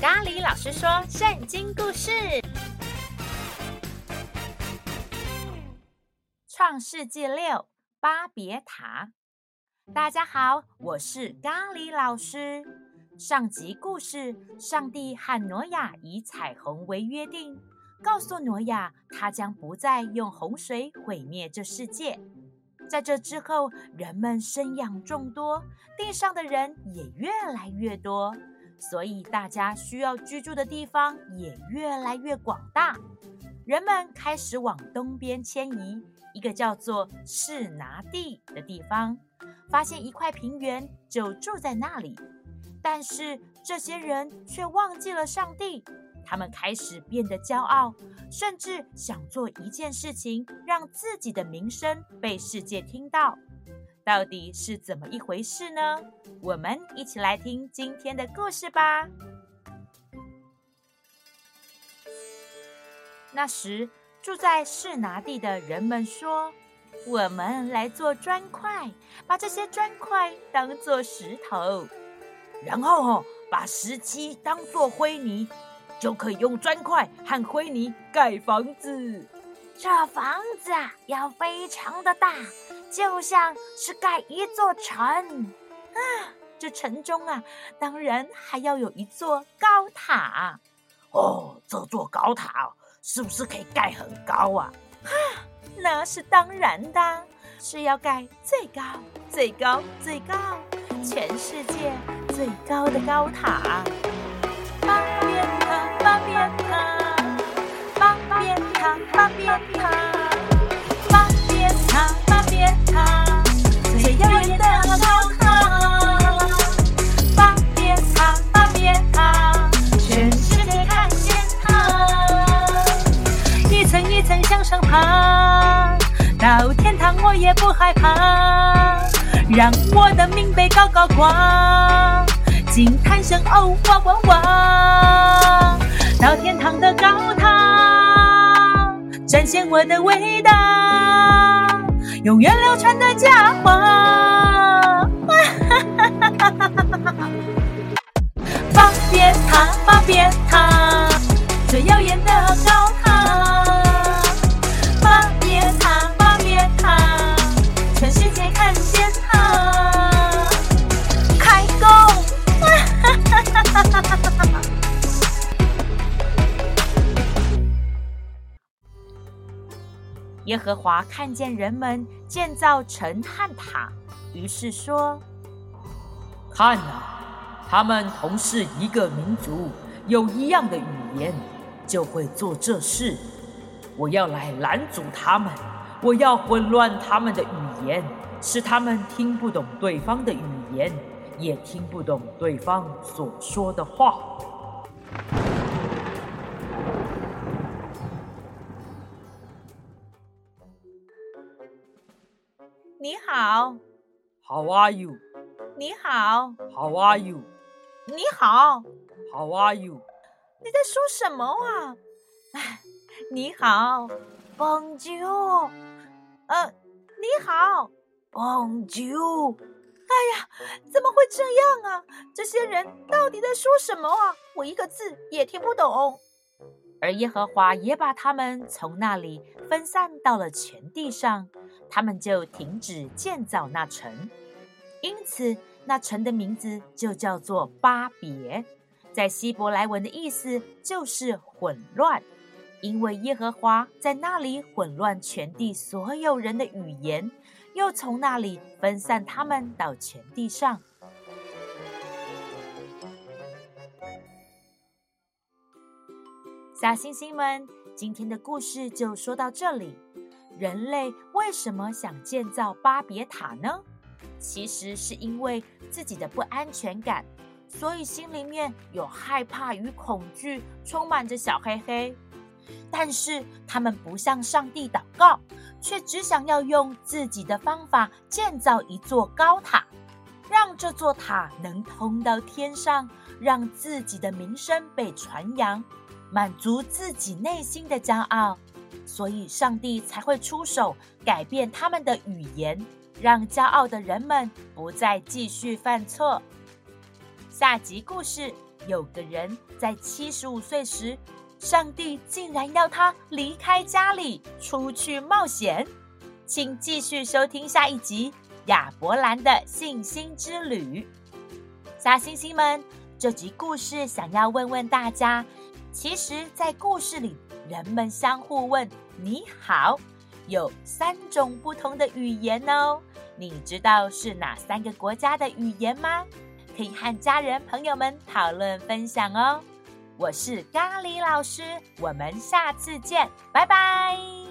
咖喱老师说圣经故事，《创世纪六》巴别塔。大家好，我是咖喱老师。上集故事，上帝和挪亚以彩虹为约定，告诉挪亚他将不再用洪水毁灭这世界。在这之后，人们生养众多，地上的人也越来越多。所以，大家需要居住的地方也越来越广大。人们开始往东边迁移，一个叫做士拿地的地方，发现一块平原，就住在那里。但是，这些人却忘记了上帝，他们开始变得骄傲，甚至想做一件事情，让自己的名声被世界听到。到底是怎么一回事呢？我们一起来听今天的故事吧。那时，住在示拿地的人们说：“我们来做砖块，把这些砖块当做石头，然后哦，把石漆当做灰泥，就可以用砖块和灰泥盖房子。这房子啊，要非常的大。”就像是盖一座城啊，这城中啊，当然还要有一座高塔哦。这座高塔是不是可以盖很高啊？哈，那是当然的，是要盖最高、最高、最高，全世界最高的高塔。我也不害怕，让我的名被高高挂，惊叹声哦哇哇哇！到天堂的高塔，展现我的伟大，永远流传的佳话。巴别塔，巴别塔，最耀眼的高耶和华看见人们建造城和塔，于是说：“看啊，他们同是一个民族，有一样的语言，就会做这事。我要来拦阻他们，我要混乱他们的语言，使他们听不懂对方的语言，也听不懂对方所说的话。”你好，How are you？你好，How are you？你好，How are you？你在说什么啊？哎，你好，Bonjour。呃，你好，Bonjour。哎呀，怎么会这样啊？这些人到底在说什么啊？我一个字也听不懂。而耶和华也把他们从那里分散到了全地上。他们就停止建造那城，因此那城的名字就叫做巴别，在希伯来文的意思就是混乱，因为耶和华在那里混乱全地所有人的语言，又从那里分散他们到全地上。小星星们，今天的故事就说到这里。人类为什么想建造巴别塔呢？其实是因为自己的不安全感，所以心里面有害怕与恐惧，充满着小黑黑。但是他们不向上帝祷告，却只想要用自己的方法建造一座高塔，让这座塔能通到天上，让自己的名声被传扬，满足自己内心的骄傲。所以，上帝才会出手改变他们的语言，让骄傲的人们不再继续犯错。下集故事：有个人在七十五岁时，上帝竟然要他离开家里出去冒险。请继续收听下一集《亚伯兰的信心之旅》。小星星们，这集故事想要问问大家：其实，在故事里，人们相互问“你好”，有三种不同的语言哦。你知道是哪三个国家的语言吗？可以和家人朋友们讨论分享哦。我是咖喱老师，我们下次见，拜拜。